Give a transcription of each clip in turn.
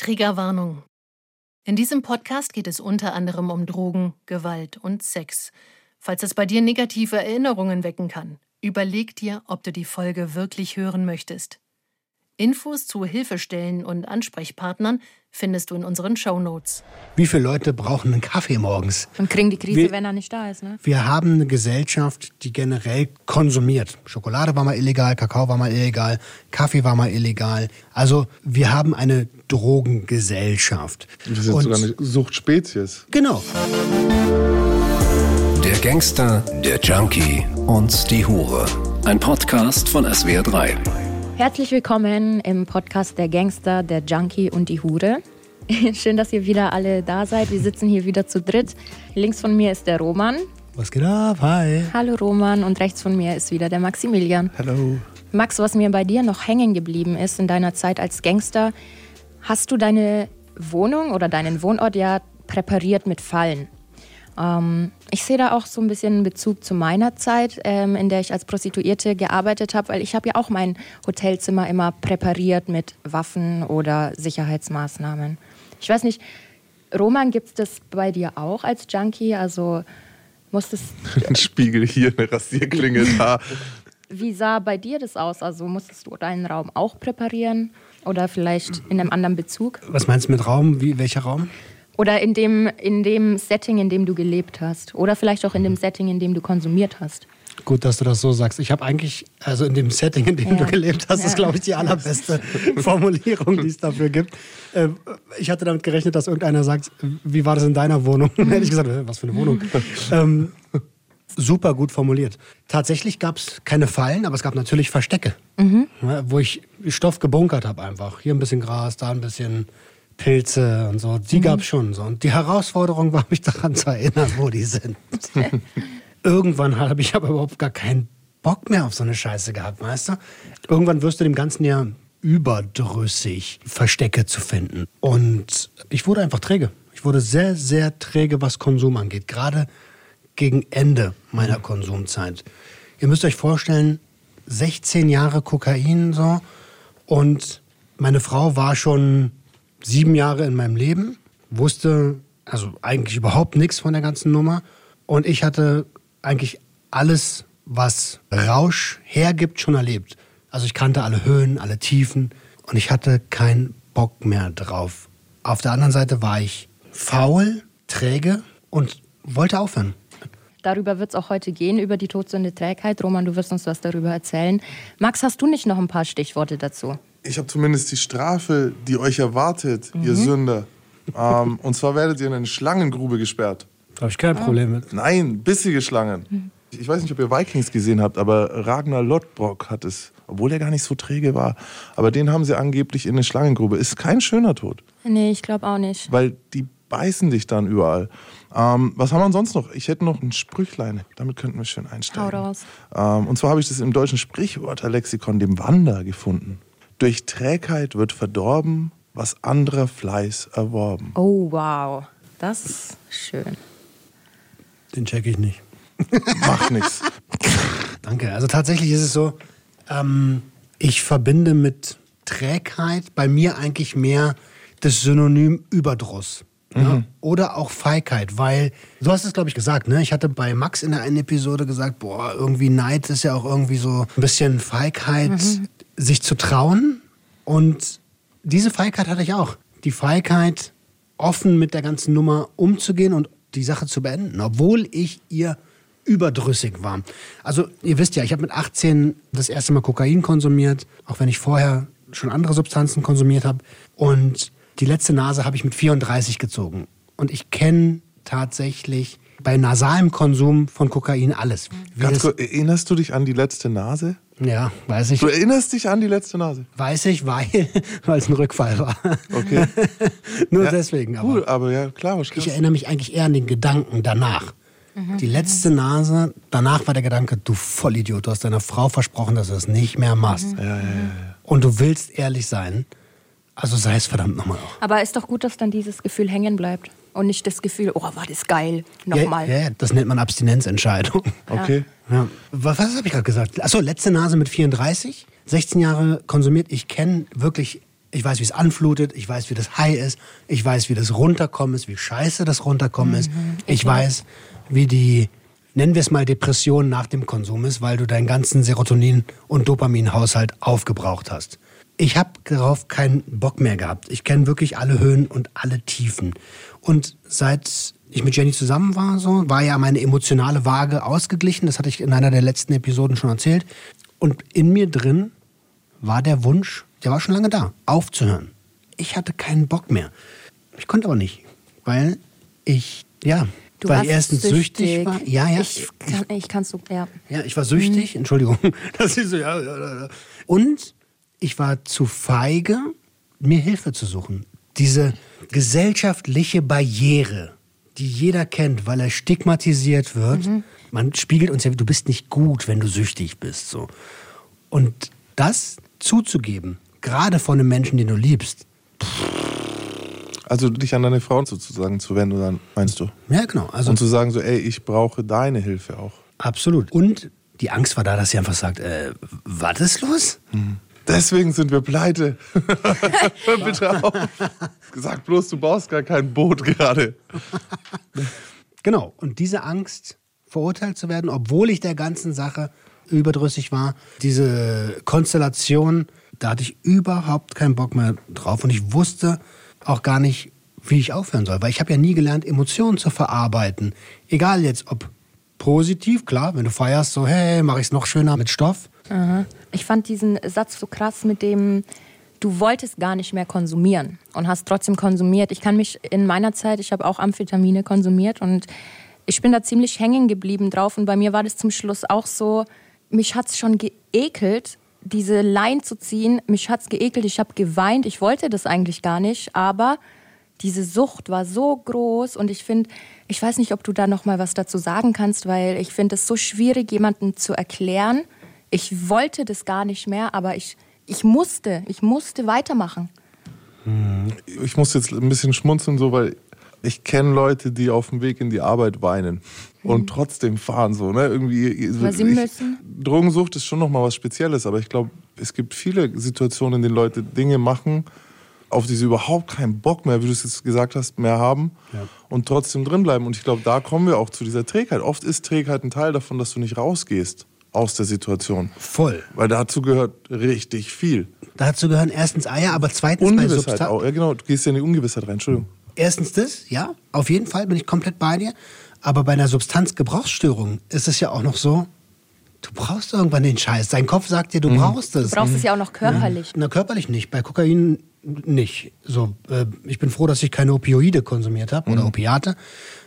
Triggerwarnung. In diesem Podcast geht es unter anderem um Drogen, Gewalt und Sex. Falls es bei dir negative Erinnerungen wecken kann, überleg dir, ob du die Folge wirklich hören möchtest. Infos zu Hilfestellen und Ansprechpartnern findest du in unseren Shownotes. Wie viele Leute brauchen einen Kaffee morgens? Und kriegen die Krise, Wir- wenn er nicht da ist, ne? Wir haben eine Gesellschaft, die generell konsumiert. Schokolade war mal illegal, Kakao war mal illegal, Kaffee war mal illegal. Also wir haben eine Drogengesellschaft. Wir sind sogar eine Suchtspezies. Genau. Der Gangster, der Junkie und die Hure. Ein Podcast von SWR3. Herzlich willkommen im Podcast Der Gangster, der Junkie und die Hure. Schön, dass ihr wieder alle da seid. Wir sitzen hier wieder zu dritt. Links von mir ist der Roman. Was geht ab? Hi. Hallo Roman. Und rechts von mir ist wieder der Maximilian. Hallo. Max, was mir bei dir noch hängen geblieben ist in deiner Zeit als Gangster, hast du deine Wohnung oder deinen Wohnort ja präpariert mit Fallen. Ähm, ich sehe da auch so ein bisschen einen Bezug zu meiner Zeit, ähm, in der ich als Prostituierte gearbeitet habe, weil ich habe ja auch mein Hotelzimmer immer präpariert mit Waffen oder Sicherheitsmaßnahmen. Ich weiß nicht, Roman, gibt es das bei dir auch als Junkie? Also musstest Ein Spiegel hier, eine Rasierklinge da. Wie sah bei dir das aus? Also musstest du deinen Raum auch präparieren oder vielleicht in einem anderen Bezug? Was meinst du mit Raum? Wie, welcher Raum? Oder in dem, in dem Setting, in dem du gelebt hast? Oder vielleicht auch in dem Setting, in dem du konsumiert hast? Gut, dass du das so sagst. Ich habe eigentlich, also in dem Setting, in dem Ja. du gelebt hast, ist, Ja. glaube ich, die allerbeste Formulierung, die es dafür gibt. Äh, Ich hatte damit gerechnet, dass irgendeiner sagt, wie war das in deiner Wohnung? Dann hätte ich gesagt, was für eine Wohnung. ähm, super gut formuliert. Tatsächlich gab es keine Fallen, aber es gab natürlich Verstecke, ja, wo ich Stoff gebunkert habe einfach. Hier ein bisschen Gras, da ein bisschen Pilze und so. Die gab es schon. So. Und die Herausforderung war, mich daran zu erinnern, wo die sind. Irgendwann habe ich aber überhaupt gar keinen Bock mehr auf so eine Scheiße gehabt, weißt du? Irgendwann wirst du dem Ganzen ja überdrüssig, Verstecke zu finden. Und ich wurde einfach träge. Ich wurde sehr, sehr träge, was Konsum angeht. Gerade gegen Ende meiner Konsumzeit. Ihr müsst euch vorstellen, 16 Jahre Kokain so und meine Frau war schon sieben Jahre in meinem Leben, wusste also eigentlich überhaupt nichts von der ganzen Nummer und ich hatte eigentlich alles, was Rausch hergibt, schon erlebt. Also ich kannte alle Höhen, alle Tiefen und ich hatte keinen Bock mehr drauf. Auf der anderen Seite war ich faul, träge und wollte aufhören. Darüber wird es auch heute gehen, über die Todsünde Trägheit. Roman, du wirst uns was darüber erzählen. Max, hast du nicht noch ein paar Stichworte dazu? Ich habe zumindest die Strafe, die euch erwartet, ihr Sünder. Ähm, und zwar werdet ihr in eine Schlangengrube gesperrt. Da habe ich kein Problem mit. Nein, bissige Schlangen. Ich weiß nicht, ob ihr Vikings gesehen habt, aber Ragnar Lodbrok hat es, obwohl er gar nicht so träge war, aber den haben sie angeblich in eine Schlangengrube. Ist kein schöner Tod, Nee, ich glaube auch nicht. weil die beißen dich dann überall. Ähm, was haben wir sonst noch? Ich hätte noch ein Sprüchlein, damit könnten wir schön einsteigen. Hau raus. Ähm, und zwar habe ich das im deutschen Sprichwörterlexikon, dem Wander, gefunden. Durch Trägheit wird verdorben, was anderer Fleiß erworben. Oh, wow. Das ist schön. Den check ich nicht. Macht nichts. Danke. Also tatsächlich ist es so, ähm, ich verbinde mit Trägheit bei mir eigentlich mehr das Synonym Überdruss. Ja? Oder auch Feigheit, weil, du hast es, glaube ich, gesagt, ne? Ich hatte bei Max in der einen Episode gesagt, boah, irgendwie Neid ist ja auch irgendwie so ein bisschen Feigheit, sich zu trauen. Und diese Feigheit hatte ich auch. Die Feigheit, offen mit der ganzen Nummer umzugehen und die Sache zu beenden, obwohl ich ihr überdrüssig war. Also ihr wisst ja, ich habe mit 18 das erste Mal Kokain konsumiert, auch wenn ich vorher schon andere Substanzen konsumiert habe. Und die letzte Nase habe ich mit 34 gezogen. Und ich kenne tatsächlich bei nasalem Konsum von Kokain alles. Wie Ganz kurz, erinnerst du dich an die letzte Nase? ja, weiß ich. Du erinnerst dich an die letzte Nase? Weiß ich, weil weil es ein Rückfall war. Okay. Nur Ja, deswegen. Aber. Cool, aber ja, klar, was Ich erinnere mich eigentlich eher an den Gedanken danach. Die letzte Nase, danach war der Gedanke, du Vollidiot, du hast deiner Frau versprochen, dass du das nicht mehr machst. Und du willst ehrlich sein, also sei es verdammt nochmal auch. Aber ist doch gut, dass dann dieses Gefühl hängen bleibt. Und nicht das Gefühl, oh, war das geil. Nochmal. Ja, ja, das nennt man Abstinenzentscheidung. Okay. Ja. Was, was habe ich gerade gesagt? Achso, letzte Nase mit 34, 16 Jahre konsumiert. Ich kenne wirklich Ich weiß, wie es anflutet. Ich weiß, wie das High ist. Ich weiß, wie das Runterkommen ist, wie scheiße das Runterkommen ist. Ich weiß, wie die, nennen wir es mal Depression nach dem Konsum ist, weil du deinen ganzen Serotonin- und Dopaminhaushalt aufgebraucht hast. Ich habe darauf keinen Bock mehr gehabt. Ich kenne wirklich alle Höhen und alle Tiefen. Und seit ich mit Jenny zusammen war, so, war ja meine emotionale Waage ausgeglichen. Das hatte ich in einer der letzten Episoden schon erzählt. Und in mir drin war der Wunsch, der war schon lange da, aufzuhören. Ich hatte keinen Bock mehr. Ich konnte aber nicht, weil ich, ja, Du weil warst ich erstens süchtig, war. Ja, ja. Ich kann, ich kann so, ja. Ja, ich war süchtig, Entschuldigung. Das ist so, ja, ja, ja. Und ich war zu feige, mir Hilfe zu suchen. Diese gesellschaftliche Barriere, die jeder kennt, weil er stigmatisiert wird. Man spiegelt uns ja, du bist nicht gut, wenn du süchtig bist. So. Und das zuzugeben, gerade von einem Menschen, den du liebst, Also dich an deine Frau sozusagen zu wenden, dann meinst du? ja genau, also Und zu sagen so, ey, ich brauche deine Hilfe auch. absolut. Und die Angst war da, dass sie einfach sagt, äh, was ist los? Deswegen sind wir pleite. Hör bitte auf. Gesagt bloß, du baust gar kein Boot gerade. Genau. Und diese Angst, verurteilt zu werden, obwohl ich der ganzen Sache überdrüssig war, diese Konstellation, da hatte ich überhaupt keinen Bock mehr drauf. Und ich wusste auch gar nicht, wie ich aufhören soll. Weil ich habe ja nie gelernt, Emotionen zu verarbeiten. Egal jetzt, ob positiv, klar, wenn du feierst, so, hey, mache ich es noch schöner mit Stoff. Aha. Ich fand diesen Satz so krass mit dem, du wolltest gar nicht mehr konsumieren und hast trotzdem konsumiert. Ich kann mich in meiner Zeit, ich habe auch Amphetamine konsumiert und ich bin da ziemlich hängen geblieben drauf und bei mir war das zum Schluss auch so, mich hat es schon geekelt, diese Line zu ziehen. Mich hat es geekelt, ich habe geweint, ich wollte das eigentlich gar nicht, aber diese Sucht war so groß und ich finde, ich weiß nicht, ob du da noch mal was dazu sagen kannst, weil ich finde es so schwierig, jemandem zu erklären. Ich wollte das gar nicht mehr, aber ich, ich musste, ich musste weitermachen. Ich muss jetzt ein bisschen schmunzeln, so, weil ich kenne Leute, die auf dem Weg in die Arbeit weinen und trotzdem fahren so, ne? Irgendwie. so- Weil sie ich, müssen. Drogensucht ist schon noch mal was Spezielles, aber ich glaube, es gibt viele Situationen, in denen Leute Dinge machen, auf die sie überhaupt keinen Bock mehr, wie du es jetzt gesagt hast, mehr haben und trotzdem drinbleiben. Und ich glaube, da kommen wir auch zu dieser Trägheit. Oft ist Trägheit ein Teil davon, dass du nicht rausgehst aus der Situation. Voll. Weil dazu gehört richtig viel. Dazu gehören erstens Eier, aber zweitens bei Ungewissheit Substanz. auch. Ja, genau, du gehst ja in die Ungewissheit rein. Entschuldigung. Erstens das, ja, auf jeden Fall bin ich komplett bei dir. Aber bei einer Substanzgebrauchsstörung ist es ja auch noch so, du brauchst irgendwann den Scheiß. Dein Kopf sagt dir, du brauchst es. Du brauchst es ja auch noch körperlich. Na, körperlich nicht. Bei Kokain nicht. So, äh, ich bin froh, dass ich keine Opioide konsumiert habe oder Opiate,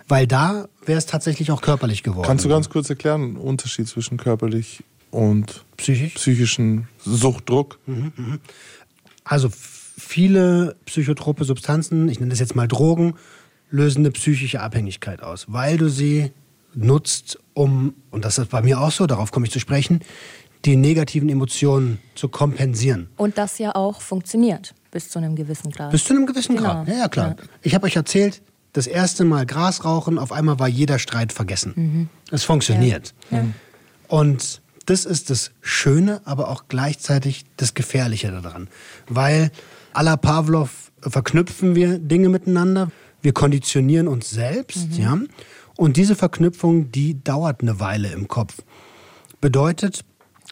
weil da wäre es tatsächlich auch körperlich geworden. Kannst du ganz kurz erklären, den Unterschied zwischen körperlich und Psychisch? psychischen Suchtdruck? Also viele psychotrope Substanzen, ich nenne das jetzt mal Drogen, lösen eine psychische Abhängigkeit aus, weil du sie nutzt, um, und das ist bei mir auch so, darauf komme ich zu sprechen, die negativen Emotionen zu kompensieren. Und das ja auch funktioniert bis zu einem gewissen Grad. Bis zu einem gewissen Genau. Grad. Ja, ja, klar. Ja. Ich habe euch erzählt, das erste Mal Gras rauchen, auf einmal war jeder Streit vergessen. Es funktioniert. Und das ist das Schöne, aber auch gleichzeitig das Gefährliche daran. Weil à la Pavlov verknüpfen wir Dinge miteinander. Wir konditionieren uns selbst, ja. Und diese Verknüpfung, die dauert eine Weile im Kopf. Bedeutet,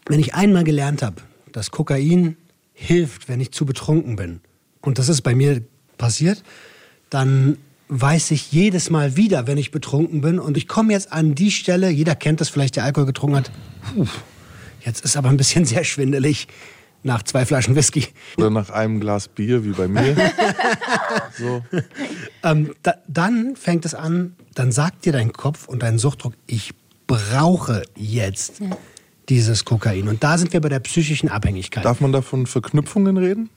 wenn ich einmal gelernt habe, dass Kokain hilft, wenn ich zu betrunken bin, und das ist bei mir passiert, dann weiß ich jedes Mal wieder, wenn ich betrunken bin, und ich komme jetzt an die Stelle, jeder kennt das vielleicht, der Alkohol getrunken hat, puh, jetzt ist aber ein bisschen sehr schwindelig nach zwei Flaschen Whisky. Oder nach einem Glas Bier, wie bei mir. so. Ähm, da, dann fängt es an, dann sagt dir dein Kopf und dein Suchtdruck, ich brauche jetzt dieses Kokain. Und da sind wir bei der psychischen Abhängigkeit. Darf man da von Verknüpfungen reden?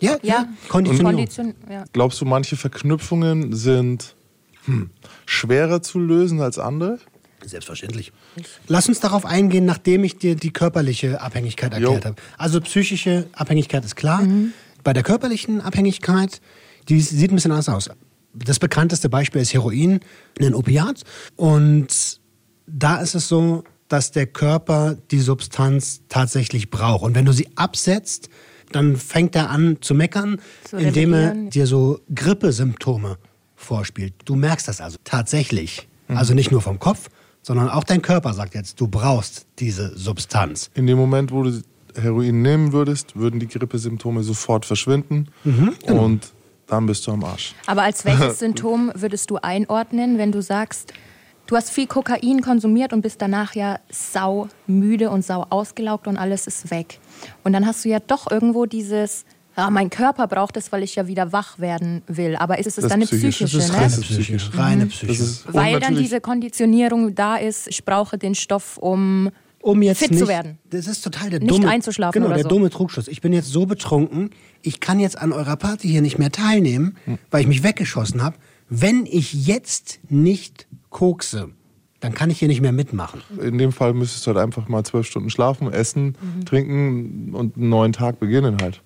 Ja, ja, Konditionierung. Kondition, ja. Glaubst du, manche Verknüpfungen sind hm, schwerer zu lösen als andere? Selbstverständlich. Lass uns darauf eingehen, nachdem ich dir die körperliche Abhängigkeit erklärt habe. Also psychische Abhängigkeit ist klar. Bei der körperlichen Abhängigkeit, die sieht ein bisschen anders aus. Das bekannteste Beispiel ist Heroin, ein Opiat. Und da ist es so, dass der Körper die Substanz tatsächlich braucht. Und wenn du sie absetzt, dann fängt er an zu meckern, Zu indem er dir so Grippesymptome vorspielt. Du merkst das also tatsächlich. Also nicht nur vom Kopf, sondern auch dein Körper sagt jetzt, du brauchst diese Substanz. In dem Moment, wo du Heroin nehmen würdest, würden die Grippesymptome sofort verschwinden Mhm, genau. und dann bist du am Arsch. Aber als welches Symptom würdest du einordnen, wenn du sagst, du hast viel Kokain konsumiert und bist danach ja sau müde und sau ausgelaugt und alles ist weg. Und dann hast du ja doch irgendwo dieses, ja, mein Körper braucht es, weil ich ja wieder wach werden will. Aber ist es Das dann eine psychisch. psychische, Das ist ne? reine Das ist Psyche. psychisch. Reine ist, und Weil dann diese Konditionierung da ist, ich brauche den Stoff, um um jetzt fit nicht, zu werden. Das ist total der Nicht dumme, einzuschlafen Genau, oder der so. dumme Trugschluss. Ich bin jetzt so betrunken, ich kann jetzt an eurer Party hier nicht mehr teilnehmen, Hm. weil ich mich weggeschossen habe. Wenn ich jetzt nicht kokse, dann kann ich hier nicht mehr mitmachen. In dem Fall müsstest du halt einfach mal zwölf Stunden schlafen, essen, Mhm. trinken und einen neuen Tag beginnen halt.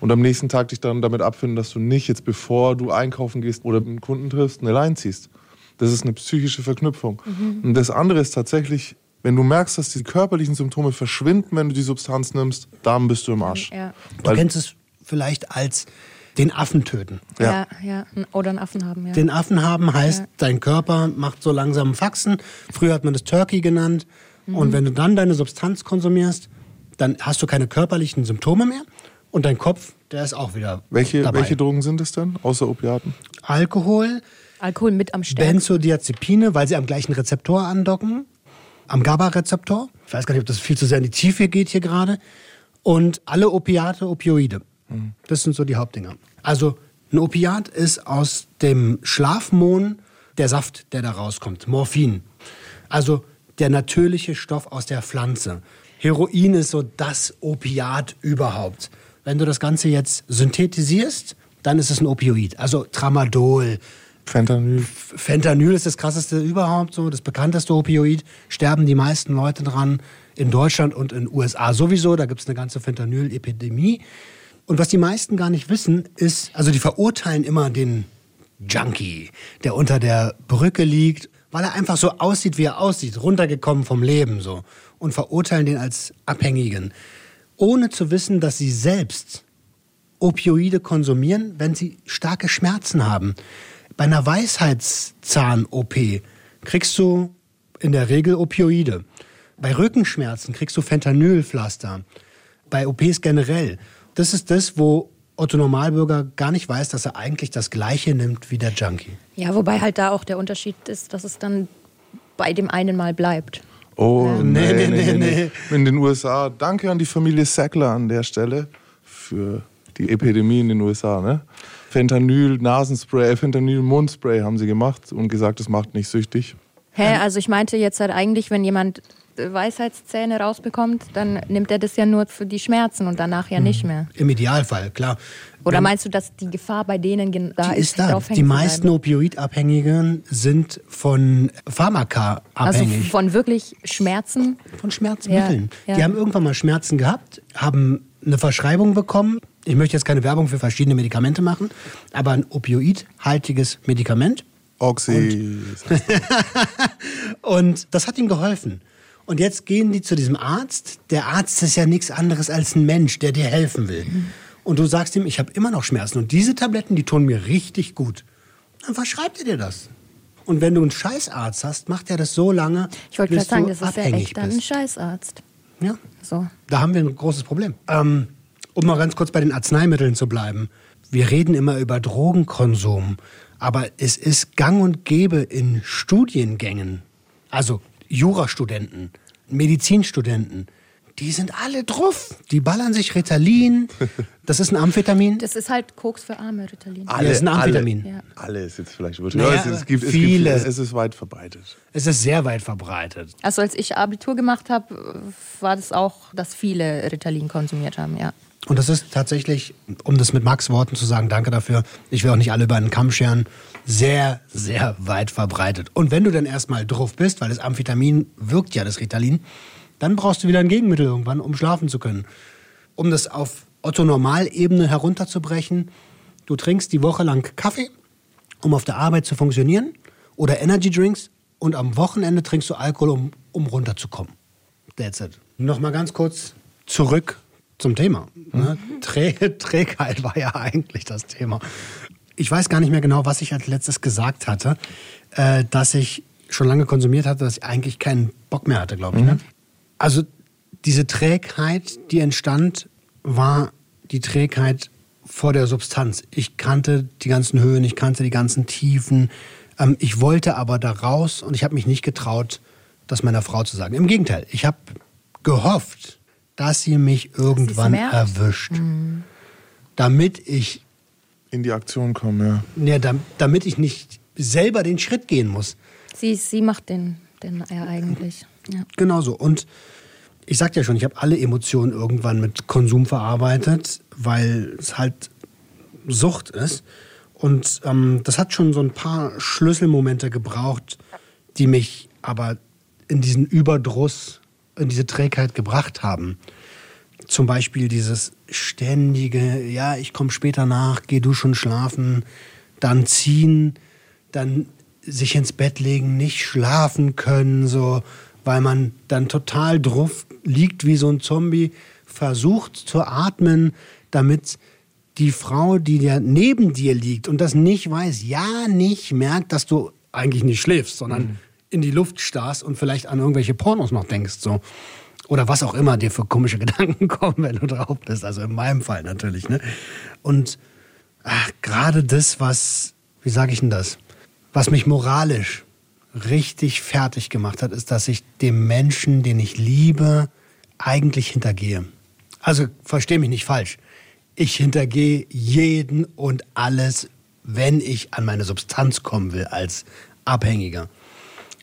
Und am nächsten Tag dich dann damit abfinden, dass du nicht jetzt, bevor du einkaufen gehst oder einen Kunden triffst, eine Line ziehst. Das ist eine psychische Verknüpfung. Mhm. Und das andere ist tatsächlich, wenn du merkst, dass die körperlichen Symptome verschwinden, wenn du die Substanz nimmst, dann bist du im Arsch. Ja. Du Weil- kennst es vielleicht als den Affen töten. Ja, ja. Oder einen Affen haben, ja. Den Affen haben heißt, Ja. dein Körper macht so langsam Faxen. Früher hat man das Turkey genannt. Mhm. Und wenn du dann deine Substanz konsumierst, dann hast du keine körperlichen Symptome mehr. Und dein Kopf, der ist auch wieder Welche, dabei. welche Drogen sind es denn, außer Opiaten? Alkohol, Alkohol mit am stärksten. Benzodiazepine, weil sie am gleichen Rezeptor andocken, am GABA-Rezeptor. Ich weiß gar nicht, ob das viel zu sehr in die Tiefe geht hier gerade. Und alle Opiate, Opioide. Das sind so die Hauptdinger. Also ein Opiat ist aus dem Schlafmohn der Saft, der da rauskommt. Morphin. Also der natürliche Stoff aus der Pflanze. Heroin ist so das Opiat überhaupt. Wenn du das Ganze jetzt synthetisierst, dann ist es ein Opioid. Also Tramadol, Fentanyl. Fentanyl ist das krasseste überhaupt, so das bekannteste Opioid. Sterben die meisten Leute dran in Deutschland und in den USA sowieso. Da gibt es eine ganze Fentanyl-Epidemie. Und was die meisten gar nicht wissen, ist, also die verurteilen immer den Junkie, der unter der Brücke liegt, weil er einfach so aussieht, wie er aussieht, runtergekommen vom Leben so. Und verurteilen den als Abhängigen. Ohne zu wissen, dass sie selbst Opioide konsumieren, wenn sie starke Schmerzen haben. Bei einer Weisheitszahn-OP kriegst du in der Regel Opioide. Bei Rückenschmerzen kriegst du Fentanylpflaster. Bei OPs generell. Das ist das, wo Otto Normalbürger gar nicht weiß, dass er eigentlich das Gleiche nimmt wie der Junkie. Ja, wobei halt da auch der Unterschied ist, dass es dann bei dem einen Mal bleibt. Oh, Nee, nee, nee, nee, nee, nee, In den USA, danke an die Familie Sackler an der Stelle für die Epidemie in den USA. Ne? Fentanyl, Nasenspray, Fentanyl, Mundspray haben sie gemacht und gesagt, es macht nicht süchtig. Hä, also ich meinte jetzt halt eigentlich, wenn jemand äh, Weisheitszähne rausbekommt, dann nimmt er das ja nur für die Schmerzen und danach ja nicht mehr. Im Idealfall, klar. Oder meinst du, dass die Gefahr bei denen da Die ist, da. Die meisten? Opioidabhängigen sind von Pharmaka Also abhängig. von wirklich Schmerzen. Von Schmerzmitteln. Ja, ja. Die haben irgendwann mal Schmerzen gehabt, haben eine Verschreibung bekommen. Ich möchte jetzt keine Werbung für verschiedene Medikamente machen, aber ein opioidhaltiges Medikament. Oxy. Und das hat ihm geholfen. Und jetzt gehen die zu diesem Arzt. Der Arzt ist ja nichts anderes als ein Mensch, der dir helfen will. Und du sagst ihm, ich habe immer noch Schmerzen und diese Tabletten, die tun mir richtig gut. Dann verschreibt er dir das. Und wenn du einen Scheißarzt hast, macht er das so lange, Ich wollte gerade sagen, du das ist ja echt dann ein. Scheißarzt. Ja. So. Da haben wir ein großes Problem. Ähm, um mal ganz kurz bei den Arzneimitteln zu bleiben. Wir reden immer über Drogenkonsum, aber es ist gang und gäbe in Studiengängen, also Jurastudenten, Medizinstudenten, die sind alle drauf. Die ballern sich Ritalin. Das ist ein Amphetamin. Das ist halt Koks für Arme, Ritalin. Ja, das ist ein Amphetamin. Ja. Alle ist jetzt vielleicht übertrieben. Naja, es, gibt, viele. Es, gibt, es ist weit verbreitet. Es ist sehr weit verbreitet. Also als ich Abitur gemacht habe, war das auch, dass viele Ritalin konsumiert haben, ja. Und das ist tatsächlich, um das mit Max Worten zu sagen, danke dafür, ich will auch nicht alle über einen Kamm scheren, sehr, sehr weit verbreitet. Und wenn du dann erstmal drauf bist, weil das Amphetamin wirkt ja, das Ritalin, dann brauchst du wieder ein Gegenmittel irgendwann, um schlafen zu können. Um das auf Otto-Normal-Ebene herunterzubrechen, du trinkst die Woche lang Kaffee, um auf der Arbeit zu funktionieren, oder Energy Drinks, und am Wochenende trinkst du Alkohol, um, um runterzukommen. That's it. Nochmal ganz kurz zurück zum Thema. Ne? Trä Trägheit war ja eigentlich das Thema. Ich weiß gar nicht mehr genau, was ich als letztes gesagt hatte, äh, dass ich schon lange konsumiert hatte, dass ich eigentlich keinen Bock mehr hatte, glaube ich. Ne? Also diese Trägheit, die entstand, war die Trägheit vor der Substanz. Ich kannte die ganzen Höhen, ich kannte die ganzen Tiefen. Ähm, ich wollte aber da raus und ich habe mich nicht getraut, das meiner Frau zu sagen. Im Gegenteil, ich habe gehofft, dass sie mich irgendwann erwischt. Damit ich, In die Aktion kommen, ja. ja, dam- damit ich nicht selber den Schritt gehen muss. Sie, sie macht den, den ja eigentlich. Ja. Genau so. Und ich sagte ja schon, ich habe alle Emotionen irgendwann mit Konsum verarbeitet, weil es halt Sucht ist. Und ähm, das hat schon so ein paar Schlüsselmomente gebraucht, die mich aber in diesen Überdruss, in diese Trägheit gebracht haben. Zum Beispiel dieses ständige, ja, ich komme später nach, geh du schon schlafen, dann ziehen, dann sich ins Bett legen, nicht schlafen können, so, weil man dann total drauf liegt wie so ein Zombie, versucht zu atmen, damit die Frau, die ja neben dir liegt und das nicht weiß, ja nicht merkt, dass du eigentlich nicht schläfst, sondern in die Luft starrst und vielleicht an irgendwelche Pornos noch denkst, so. Oder was auch immer dir für komische Gedanken kommen, wenn du drauf bist. Also in meinem Fall natürlich. Ne? Und ach, gerade das, was, wie sage ich denn das, was mich moralisch richtig fertig gemacht hat, ist, dass ich dem Menschen, den ich liebe, eigentlich hintergehe. Also verstehe mich nicht falsch. Ich hintergehe jeden und alles, wenn ich an meine Substanz kommen will als Abhängiger.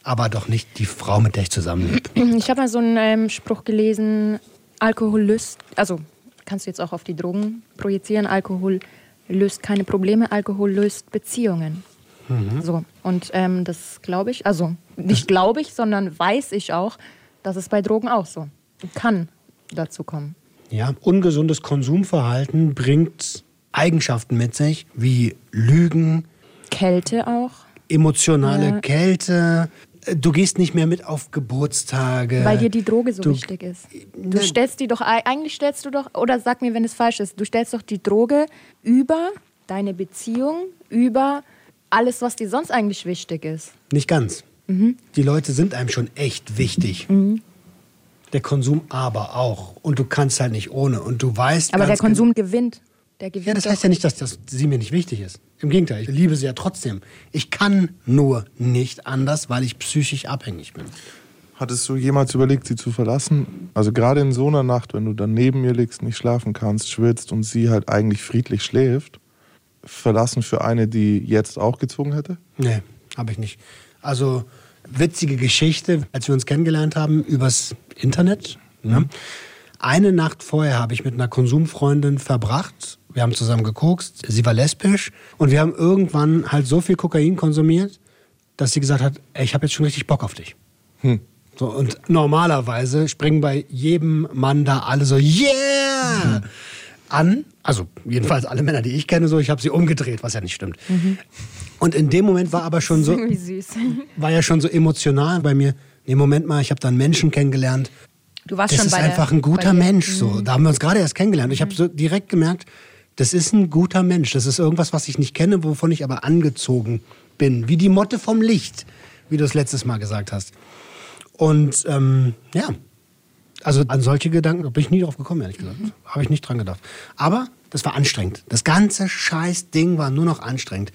Aber doch nicht die Frau, mit der ich zusammenlebe. Ich habe mal so einen ähm, Spruch gelesen, Alkohol löst, also kannst du jetzt auch auf die Drogen projizieren, Alkohol löst keine Probleme, Alkohol löst Beziehungen. So, und ähm, das glaube ich, also nicht glaube ich, sondern weiß ich auch, dass es bei Drogen auch so kann dazu kommen. Ja, ungesundes Konsumverhalten bringt Eigenschaften mit sich, wie Lügen, Kälte auch, emotionale Ja. Kälte. Du gehst nicht mehr mit auf Geburtstage. weil dir die Droge so du- wichtig ist. Du stellst die doch, eigentlich stellst du doch, oder sag mir, wenn es falsch ist, du stellst doch die Droge über deine Beziehung, über alles, was dir sonst eigentlich wichtig ist. Nicht ganz. Mhm. Die Leute sind einem schon echt wichtig. Der Konsum aber auch. Und du kannst halt nicht ohne. Und du weißt. Aber der Konsum gewinnt. Der gewinnt Ja, das heißt ja nicht, dass das sie mir nicht wichtig ist. Im Gegenteil, ich liebe sie ja trotzdem. Ich kann nur nicht anders, weil ich psychisch abhängig bin. Hattest du jemals überlegt, sie zu verlassen? Also gerade in so einer Nacht, wenn du dann neben ihr liegst, nicht schlafen kannst, schwitzt und sie halt eigentlich friedlich schläft, verlassen für eine, die jetzt auch gezwungen hätte? Nee, habe ich nicht. Also witzige Geschichte, als wir uns kennengelernt haben übers Internet. Ne? Eine Nacht vorher habe ich mit einer Konsumfreundin verbracht. Wir haben zusammen gekokst. Sie war lesbisch und wir haben irgendwann halt so viel Kokain konsumiert, dass sie gesagt hat, ey, ich habe jetzt schon richtig Bock auf dich. So, und normalerweise springen bei jedem Mann da alle so, yeah! an. Also jedenfalls alle Männer, die ich kenne, so, ich habe sie umgedreht, was ja nicht stimmt. Und in dem Moment war aber schon so, Wie süß. war ja schon so emotional bei mir. Nee, Moment mal, ich habe da einen Menschen kennengelernt. Du warst Das schon ist bei einfach der, ein guter. Mensch. So. Da haben wir uns gerade erst kennengelernt. Ich habe so direkt gemerkt, das ist ein guter Mensch. Das ist irgendwas, was ich nicht kenne, wovon ich aber angezogen bin. Wie die Motte vom Licht, wie du es letztes Mal gesagt hast. Und ähm, ja, also an solche Gedanken bin ich nie drauf gekommen, ehrlich gesagt. Habe ich nicht dran gedacht. Aber das war anstrengend. Das ganze scheiß Ding war nur noch anstrengend.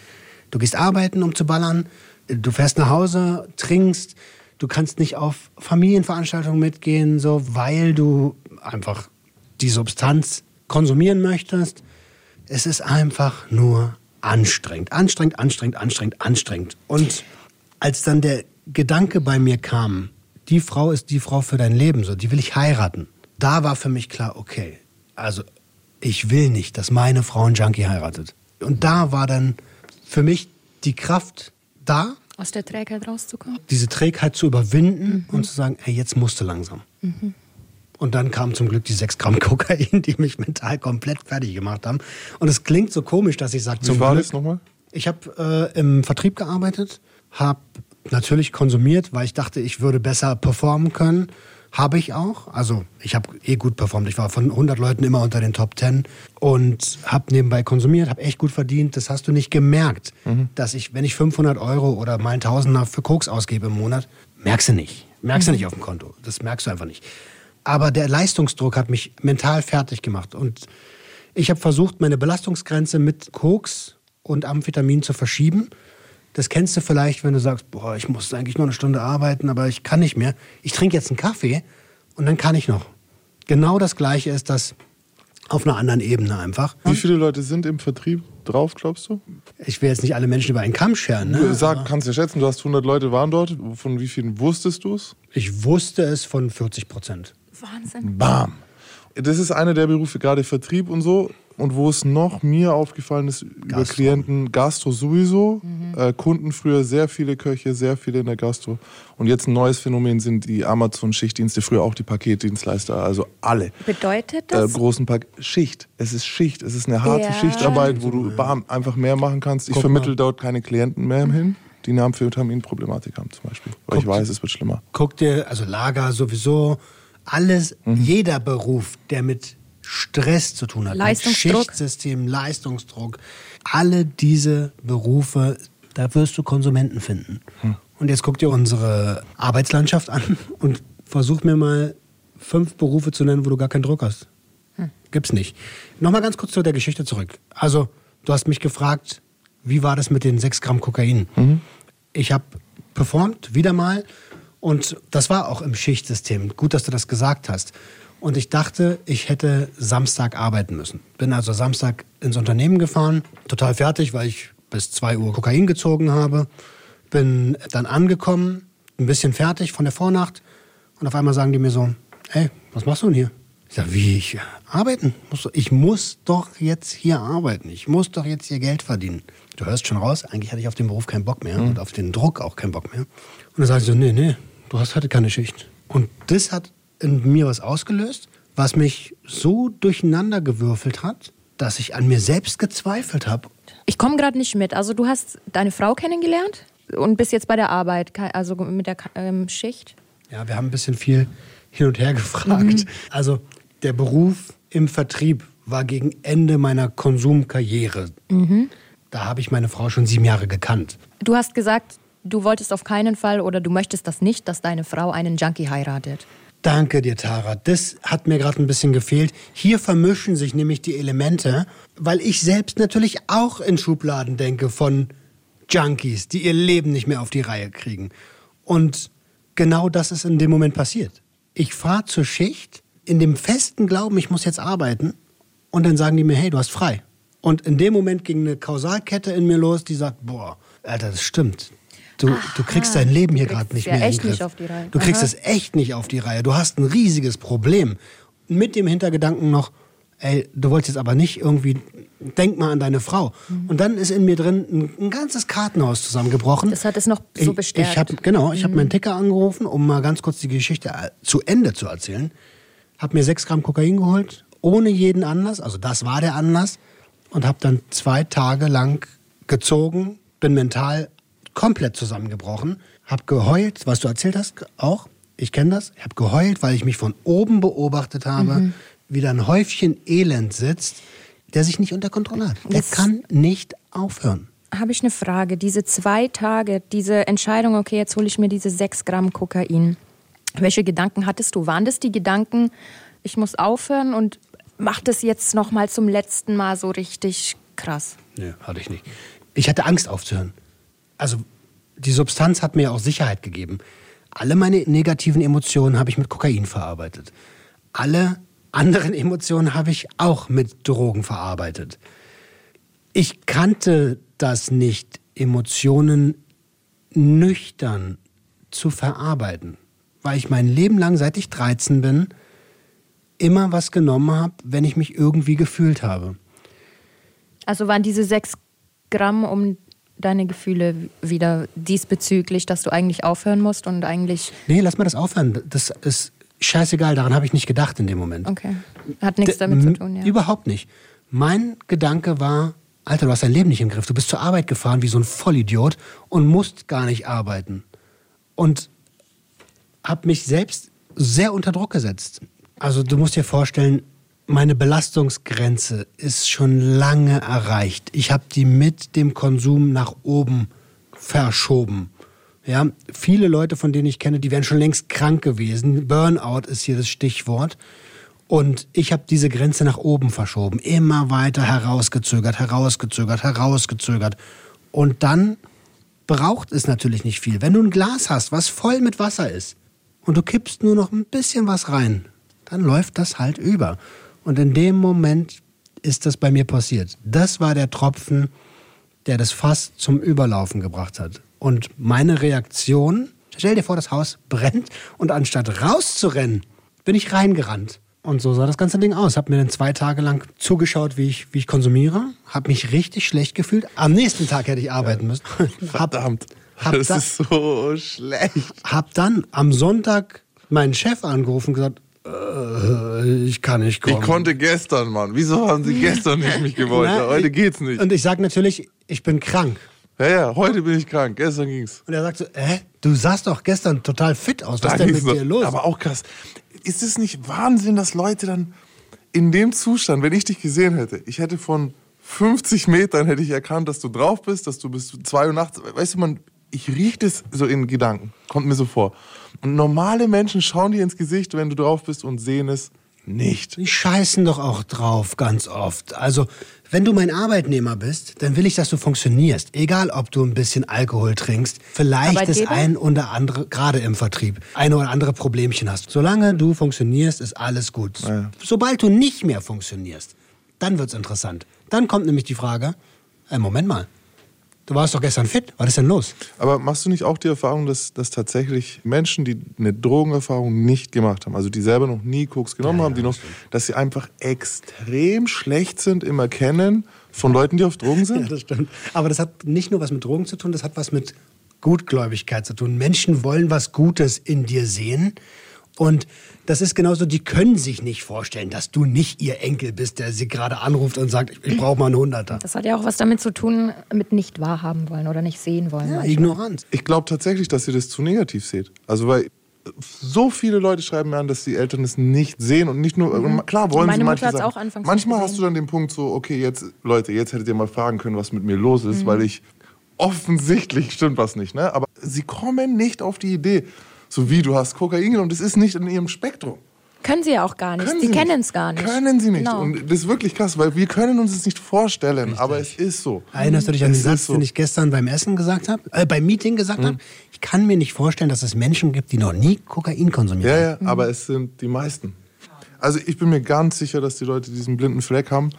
Du gehst arbeiten, um zu ballern. Du fährst nach Hause, trinkst. Du kannst nicht auf Familienveranstaltungen mitgehen, so, weil du einfach die Substanz konsumieren möchtest. Es ist einfach nur anstrengend. Anstrengend, anstrengend, anstrengend, anstrengend. Und als dann der Gedanke bei mir kam, die Frau ist die Frau für dein Leben, so, die will ich heiraten. Da war für mich klar, okay, also ich will nicht, dass meine Frau einen Junkie heiratet. Und da war dann für mich die Kraft da, Aus der Trägheit rauszukommen. diese Trägheit zu überwinden und zu sagen, ey, jetzt musst du langsam. Und dann kamen zum Glück die sechs Gramm Kokain, die mich mental komplett fertig gemacht haben. Und es klingt so komisch, dass ich sage, zum war Glück. das nochmal? Ich habe äh, im Vertrieb gearbeitet, habe natürlich konsumiert, weil ich dachte, ich würde besser performen können. Habe ich auch. Also ich habe eh gut performt. Ich war von 100 Leuten immer unter den Top 10 und habe nebenbei konsumiert, habe echt gut verdient. Das hast du nicht gemerkt, mhm. dass ich, wenn ich 500 Euro oder mal ein Tausender für Koks ausgebe im Monat, merkst du nicht. Merkst du mhm. nicht auf dem Konto. Das merkst du einfach nicht. Aber der Leistungsdruck hat mich mental fertig gemacht. Und ich habe versucht, meine Belastungsgrenze mit Koks und Amphetamin zu verschieben. Das kennst du vielleicht, wenn du sagst, boah, ich muss eigentlich nur eine Stunde arbeiten, aber ich kann nicht mehr. Ich trinke jetzt einen Kaffee und dann kann ich noch. Genau das Gleiche ist das auf einer anderen Ebene einfach. Wie viele Leute sind im Vertrieb drauf, glaubst du? Ich will jetzt nicht alle Menschen über einen Kamm scheren. Ne? Sag, kannst du schätzen, du hast 100 Leute waren dort. Von wie vielen wusstest du es? Ich wusste es von 40 Prozent. Wahnsinn. Bam. Das ist einer der Berufe, gerade Vertrieb und so. Und wo es noch mir aufgefallen ist, Gastro. über Klienten, Gastro sowieso, mhm. äh, Kunden früher sehr viele Köche, sehr viele in der Gastro. Und jetzt ein neues Phänomen sind die Amazon-Schichtdienste, früher auch die Paketdienstleister, also alle. Bedeutet das? Äh, großen Pak Schicht. Es ist Schicht, es ist eine harte ja. Schichtarbeit, wo du bam, einfach mehr machen kannst. Ich vermittle dort keine Klienten mehr hin die eine Amphetaminproblematik haben zum Beispiel. Weil Guck, ich weiß, es wird schlimmer. Guck dir, also Lager sowieso, alles, mhm. jeder Beruf, der mit Stress zu tun hat, Leistungsdruck. mit Schichtsystem, Leistungsdruck, alle diese Berufe, da wirst du Konsumenten finden. Mhm. Und jetzt guck dir unsere Arbeitslandschaft an und versuch mir mal fünf Berufe zu nennen, wo du gar keinen Druck hast. Hm. Gibt's nicht. Nochmal ganz kurz zu der Geschichte zurück. Also, du hast mich gefragt, wie war das mit den sechs Gramm Kokain? Mhm. Ich habe performt, wieder mal, und das war auch im Schichtsystem. Gut, dass du das gesagt hast. Und ich dachte, ich hätte Samstag arbeiten müssen. Bin also Samstag ins Unternehmen gefahren, total fertig, weil ich bis 2 Uhr Kokain gezogen habe. Bin dann angekommen, ein bisschen fertig von der Vornacht. Und auf einmal sagen die mir so, hey, was machst du denn hier? Ich sage, wie ich arbeiten? Ich muss doch jetzt hier arbeiten. Ich muss doch jetzt hier Geld verdienen. Du hörst schon raus, eigentlich hatte ich auf den Beruf keinen Bock mehr mhm. und auf den Druck auch keinen Bock mehr. Und dann sage ich so, nee, nee, du hast heute keine Schicht. Und das hat in mir was ausgelöst, was mich so durcheinander gewürfelt hat, dass ich an mir selbst gezweifelt habe. Ich komme gerade nicht mit. Also du hast deine Frau kennengelernt und bist jetzt bei der Arbeit, also mit der ähm, Schicht? Ja, wir haben ein bisschen viel hin und her gefragt. Mhm. Also der Beruf im Vertrieb war gegen Ende meiner Konsumkarriere. Mhm. Da habe ich meine Frau schon sieben Jahre gekannt. Du hast gesagt, du wolltest auf keinen Fall oder du möchtest das nicht, dass deine Frau einen Junkie heiratet. Danke dir, Tara. Das hat mir gerade ein bisschen gefehlt. Hier vermischen sich nämlich die Elemente, weil ich selbst natürlich auch in Schubladen denke von Junkies, die ihr Leben nicht mehr auf die Reihe kriegen. Und genau das ist in dem Moment passiert. Ich fahre zur Schicht in dem festen Glauben, ich muss jetzt arbeiten. Und dann sagen die mir, hey, du hast frei. Und in dem Moment ging eine Kausalkette in mir los, die sagt, boah, Alter, das stimmt. Du, du kriegst dein Leben hier gerade nicht ja mehr echt in den Griff. Du kriegst es echt nicht auf die Reihe. Du hast ein riesiges Problem. Mit dem Hintergedanken noch, ey, du wolltest jetzt aber nicht irgendwie, denk mal an deine Frau. Mhm. Und dann ist in mir drin ein, ein, ganzes Kartenhaus zusammengebrochen. Das hat es noch so bestärkt. Ich, ich hab, genau, ich mhm. habe meinen Ticker angerufen, um mal ganz kurz die Geschichte äh, zu Ende zu erzählen. Hab mir sechs Gramm Kokain geholt, ohne jeden Anlass. Also das war der Anlass. Und habe dann zwei Tage lang gezogen, bin mental komplett zusammengebrochen, habe geheult, was du erzählt hast, auch. Ich kenne das. Ich habe geheult, weil ich mich von oben beobachtet habe, mhm. wie da ein Häufchen Elend sitzt, der sich nicht unter Kontrolle hat. Der jetzt kann nicht aufhören. Habe ich eine Frage. Diese zwei Tage, diese Entscheidung, okay, jetzt hole ich mir diese sechs Gramm Kokain. Welche Gedanken hattest du? Waren das die Gedanken, ich muss aufhören und mach das jetzt noch mal zum letzten Mal so richtig krass? Nee, hatte ich nicht. Ich hatte Angst aufzuhören also die Substanz hat mir auch Sicherheit gegeben. Alle meine negativen Emotionen habe ich mit Kokain verarbeitet. Alle anderen Emotionen habe ich auch mit Drogen verarbeitet. Ich kannte das nicht, Emotionen nüchtern zu verarbeiten, weil ich mein Leben lang, seit ich 13 bin, immer was genommen habe, wenn ich mich irgendwie gefühlt habe. Also waren diese sechs Gramm, um deine Gefühle wieder diesbezüglich, dass du eigentlich aufhören musst und eigentlich. Nee, lass mal das aufhören. Das ist scheißegal, daran habe ich nicht gedacht in dem Moment. Okay. Hat nichts damit zu tun, ja. Überhaupt nicht. Mein Gedanke war, Alter, du hast dein Leben nicht im Griff. Du bist zur Arbeit gefahren wie so ein Vollidiot und musst gar nicht arbeiten. Und habe mich selbst sehr unter Druck gesetzt. Also du musst dir vorstellen, meine Belastungsgrenze ist schon lange erreicht. Ich habe die mit dem Konsum nach oben verschoben. Ja, viele Leute, von denen ich kenne, die wären schon längst krank gewesen. Burnout ist hier das Stichwort. Und ich habe diese Grenze nach oben verschoben, immer weiter herausgezögert, herausgezögert, herausgezögert. Und dann braucht es natürlich nicht viel. Wenn du ein Glas hast, was voll mit Wasser ist, und du kippst nur noch ein bisschen was rein, dann läuft das halt über. Und in dem Moment ist das bei mir passiert. Das war der Tropfen, der das Fass zum Überlaufen gebracht hat. Und meine Reaktion, stell dir vor, das Haus brennt und anstatt rauszurennen, bin ich reingerannt. Und so sah das ganze Ding aus. Hab mir dann zwei Tage lang zugeschaut, wie ich, wie ich konsumiere. Hab mich richtig schlecht gefühlt. Am nächsten Tag hätte ich arbeiten müssen. Verdammt. Hab das da- ist so schlecht. Hab dann am Sonntag meinen Chef angerufen und gesagt, äh, ich kann nicht kommen. Ich konnte gestern, Mann. Wieso haben Sie gestern nicht mich gewollt? Na, heute geht's nicht. Und ich sage natürlich, ich bin krank. Ja, ja, heute bin ich krank. Gestern ging's. Und er sagt so, hä, du sahst doch gestern total fit aus. Was Da ist denn mit noch. dir los? Aber auch krass. Ist es nicht Wahnsinn, dass Leute dann in dem Zustand, wenn ich dich gesehen hätte, ich hätte von 50 Metern hätte ich erkannt, dass du drauf bist, dass du bis 2 Uhr nachts, weißt du, man, ich riech das so in Gedanken, kommt mir so vor. Und normale Menschen schauen dir ins Gesicht, wenn du drauf bist und sehen es nicht. Die scheißen doch auch drauf, ganz oft. Also, wenn du mein Arbeitnehmer bist, dann will ich, dass du funktionierst. Egal, ob du ein bisschen Alkohol trinkst, vielleicht das ein oder andere, gerade im Vertrieb, ein oder andere Problemchen hast. Solange du funktionierst, ist alles gut. Sobald du nicht mehr funktionierst, dann wird's interessant. Dann kommt nämlich die Frage, äh, Moment mal, du warst doch gestern fit, was ist denn los? Aber machst du nicht auch die Erfahrung, dass, dass tatsächlich Menschen, die eine Drogenerfahrung nicht gemacht haben, also die selber noch nie Koks genommen haben, die noch, dass sie einfach extrem schlecht sind im Erkennen von Leuten, die auf Drogen Ja, sind? das stimmt. Aber das hat nicht nur was mit Drogen zu tun, das hat was mit Gutgläubigkeit zu tun. Menschen wollen was Gutes in dir sehen. Und das ist genauso, die können sich nicht vorstellen, dass du nicht ihr Enkel bist, der sie gerade anruft und sagt, ich brauche mal einen Hunderter. Das hat ja auch was damit zu tun, mit nicht wahrhaben wollen oder nicht sehen wollen. Ja, manchmal. Ignoranz. Ich glaube tatsächlich, dass ihr das zu negativ seht. Also weil so viele Leute schreiben mir an, dass die Eltern es nicht sehen und nicht nur klar wollen Meine sie Mutter manche hat's Sachen. auch anfangs Manchmal hast du dann den Punkt so, okay, jetzt Leute, jetzt hättet ihr mal fragen können, was mit mir los Mhm. ist, weil ich offensichtlich stimmt was nicht, ne? Aber sie kommen nicht auf die Idee, so wie du hast Kokain genommen, das ist nicht in ihrem Spektrum. Können sie ja auch gar nicht. Können sie kennen es gar nicht. Können sie nicht. Genau. Und das ist wirklich krass, weil wir können uns es nicht vorstellen, aber es ist so. Erinnerst du dich an den Satz, so. den ich gestern beim Essen gesagt habe, äh, beim Meeting gesagt habe? Ich kann mir nicht vorstellen, dass es Menschen gibt, die noch nie Kokain konsumiert Ja, ja, aber es sind die meisten. Also ich bin mir ganz sicher, dass die Leute diesen blinden Fleck haben.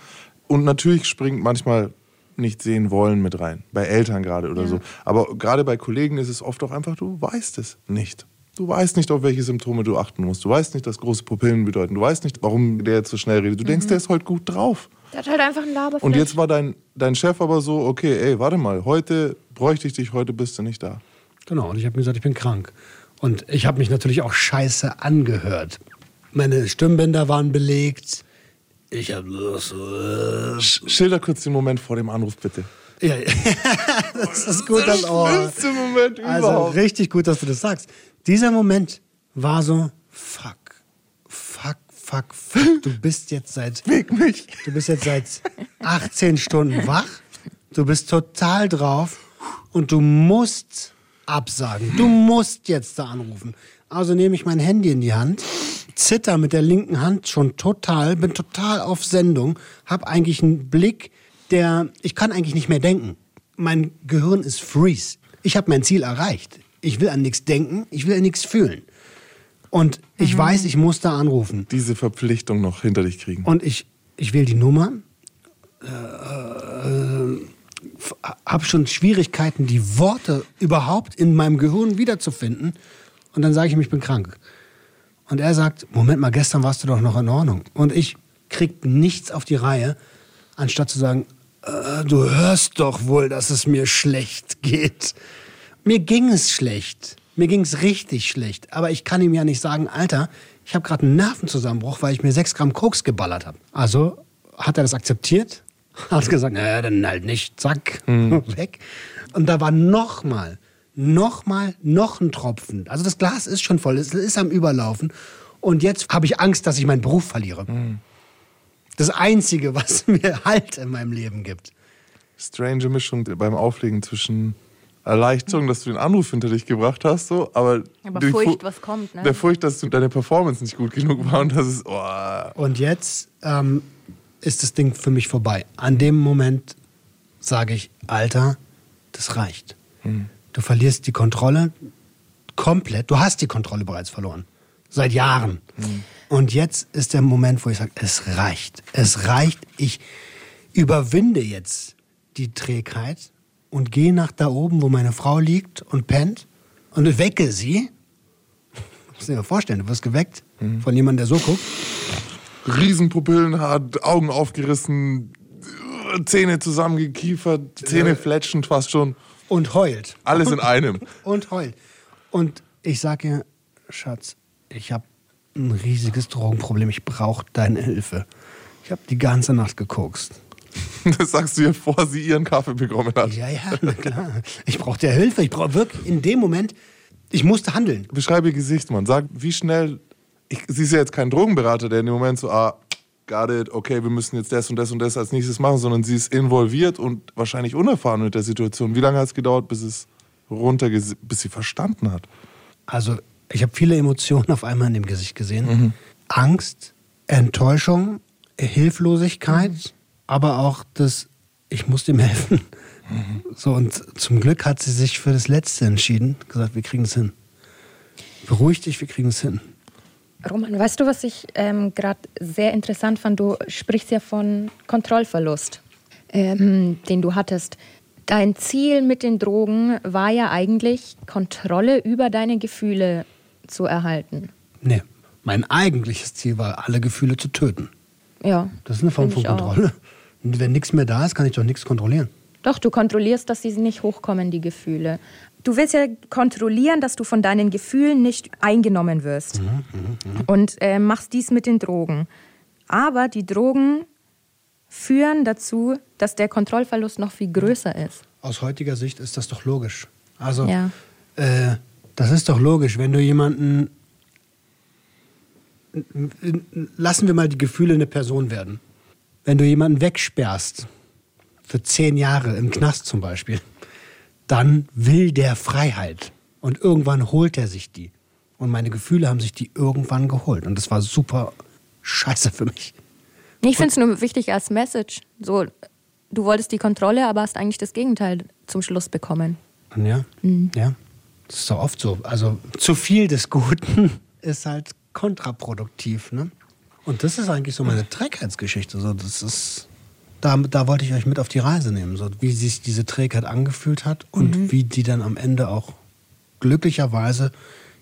Und natürlich springt manchmal nicht sehen wollen mit rein. Bei Eltern gerade oder so. Aber gerade bei Kollegen ist es oft auch einfach, du weißt es nicht. Du weißt nicht, auf welche Symptome du achten musst. Du weißt nicht, was große Pupillen bedeuten. Du weißt nicht, warum der jetzt so schnell redet. Du denkst, der ist heute gut drauf. Der hat halt einfach einen Laberflash. Und jetzt war dein, dein Chef aber so, okay, ey, warte mal, heute bräuchte ich dich, heute bist du nicht da. Genau, und ich habe mir gesagt, ich bin krank. Und ich habe mich natürlich auch scheiße angehört. Meine Stimmbänder waren belegt. Ich habe so. Sch- Schilder kurz den Moment vor dem Anruf, bitte. ja, ja. das ist gut, dass oh, Schlimmste Moment Also überhaupt. richtig gut, dass du das sagst. Dieser Moment war so, fuck, fuck, fuck, fuck. Du bist jetzt seit, Weg mich. du bist jetzt seit 18 Stunden wach. Du bist total drauf und du musst absagen. Du musst jetzt da anrufen. Also nehme ich mein Handy in die Hand, zitter mit der linken Hand schon total, bin total auf Sendung, habe eigentlich einen Blick, der, ich kann eigentlich nicht mehr denken. Mein Gehirn ist freeze. Ich habe mein Ziel erreicht. Ich will an nichts denken, ich will an nichts fühlen. Und ich weiß, ich muss da anrufen. Diese Verpflichtung noch hinter dich kriegen. Und ich, ich wähle die Nummer, äh, habe schon Schwierigkeiten, die Worte überhaupt in meinem Gehirn wiederzufinden. Und dann sage ich ihm, ich bin krank. Und er sagt, Moment mal, gestern warst du doch noch in Ordnung. Und ich krieg nichts auf die Reihe, anstatt zu sagen, äh, du hörst doch wohl, dass es mir schlecht geht. Mir ging es schlecht. Mir ging es richtig schlecht. Aber ich kann ihm ja nicht sagen, Alter, ich habe gerade einen Nervenzusammenbruch, weil ich mir sechs Gramm Koks geballert habe. Also hat er das akzeptiert, hat gesagt, naja, dann halt nicht, zack, weg. Und da war nochmal nochmal, noch ein Tropfen. Also das Glas ist schon voll, es ist am Überlaufen. Und jetzt habe ich Angst, dass ich meinen Beruf verliere. Mhm. Das Einzige, was mir Halt in meinem Leben gibt. Strange Mischung beim Auflegen zwischen Erleichterung, dass du den Anruf hinter dich gebracht hast, so, aber, Aber die Furcht, Fu- was kommt, ne? Der Furcht, dass du deine Performance nicht gut genug war und das ist, oh, Und jetzt ähm, ist das Ding für mich vorbei. An dem Moment sage ich, Alter, das reicht. Du verlierst die Kontrolle komplett. Du hast die Kontrolle bereits verloren. Seit Jahren. Und jetzt ist der Moment, wo ich sage, es reicht. Es reicht. Ich überwinde jetzt die Trägheit und gehe nach da oben, wo meine Frau liegt und pennt und wecke sie. Muss dir mal vorstellen, du wirst geweckt von jemandem, der so guckt. Riesenpupillen hat, Augen aufgerissen, Zähne zusammengekiefert, Zähne fletschend fast schon. und heult. Alles in einem. Und heult. Und ich sage ihr, Schatz, ich habe ein riesiges Drogenproblem. Ich brauche deine Hilfe. Ich habe die ganze Nacht gekokst. Das sagst du ihr, vor sie ihren Kaffee bekommen hat. Ja, ja, na klar. Ich brauche dir Hilfe. Ich brauche wirklich in dem Moment, ich musste handeln. Beschreibe ihr Gesicht, Mann. Sag, wie schnell. Ich, sie ist ja jetzt kein Drogenberater, der in dem Moment so, ah, got it, okay, wir müssen jetzt das und das und das als nächstes machen, sondern sie ist involviert und wahrscheinlich unerfahren mit der Situation. Wie lange hat es gedauert, bis es runterges bis sie verstanden hat? Also, ich habe viele Emotionen auf einmal in dem Gesicht gesehen. Angst, Enttäuschung, Hilflosigkeit, aber auch das, ich muss ihm helfen. So, und zum Glück hat sie sich für das Letzte entschieden, gesagt, wir kriegen es hin. Beruhig dich, wir kriegen es hin. Roman, weißt du, was ich ähm, gerade sehr interessant fand? Du sprichst ja von Kontrollverlust, ähm, den du hattest. Dein Ziel mit den Drogen war ja eigentlich, Kontrolle über deine Gefühle zu erhalten. Nee, mein eigentliches Ziel war, alle Gefühle zu töten. Ja. Das ist eine Form von. Kontrolle. Und wenn nichts mehr da ist, kann ich doch nichts kontrollieren. Doch, du kontrollierst, dass sie nicht hochkommen, die Gefühle. Du willst ja kontrollieren, dass du von deinen Gefühlen nicht eingenommen wirst. Und äh, machst dies mit den Drogen. Aber die Drogen führen dazu, dass der Kontrollverlust noch viel größer ist. Aus heutiger Sicht ist das doch logisch. Also, Ja. äh, das ist doch logisch, wenn du jemanden. Lassen wir mal die Gefühle eine Person werden. Wenn du jemanden wegsperrst, für zehn Jahre im Knast zum Beispiel, dann will der Freiheit. Und irgendwann holt er sich die. Und meine Gefühle haben sich die irgendwann geholt. Und das war super scheiße für mich. Ich finde es nur wichtig als Message. So, du wolltest die Kontrolle, aber hast eigentlich das Gegenteil zum Schluss bekommen. Ja, ja, das ist doch oft so. Also zu viel des Guten ist halt kontraproduktiv, ne? Und das ist eigentlich so meine Trägheitsgeschichte. So, das ist, da, da wollte ich euch mit auf die Reise nehmen, so wie sich diese Trägheit angefühlt hat und wie die dann am Ende auch glücklicherweise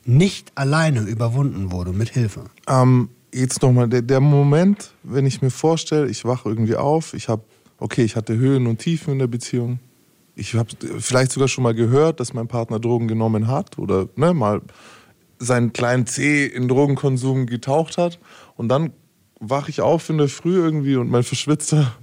nicht alleine überwunden wurde mit Hilfe. Ähm, jetzt nochmal, der, der Moment, wenn ich mir vorstelle, ich wache irgendwie auf, ich habe, okay, ich hatte Höhen und Tiefen in der Beziehung. Ich habe vielleicht sogar schon mal gehört, dass mein Partner Drogen genommen hat oder ne, mal seinen kleinen Zeh in Drogenkonsum getaucht hat. Und dann wache ich auf in der Früh irgendwie und mein verschwitzter